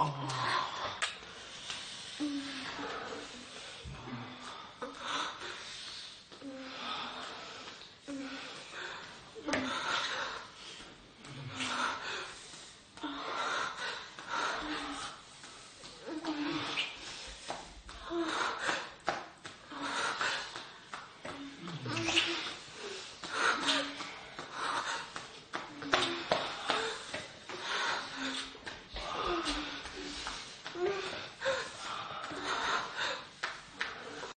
Oh.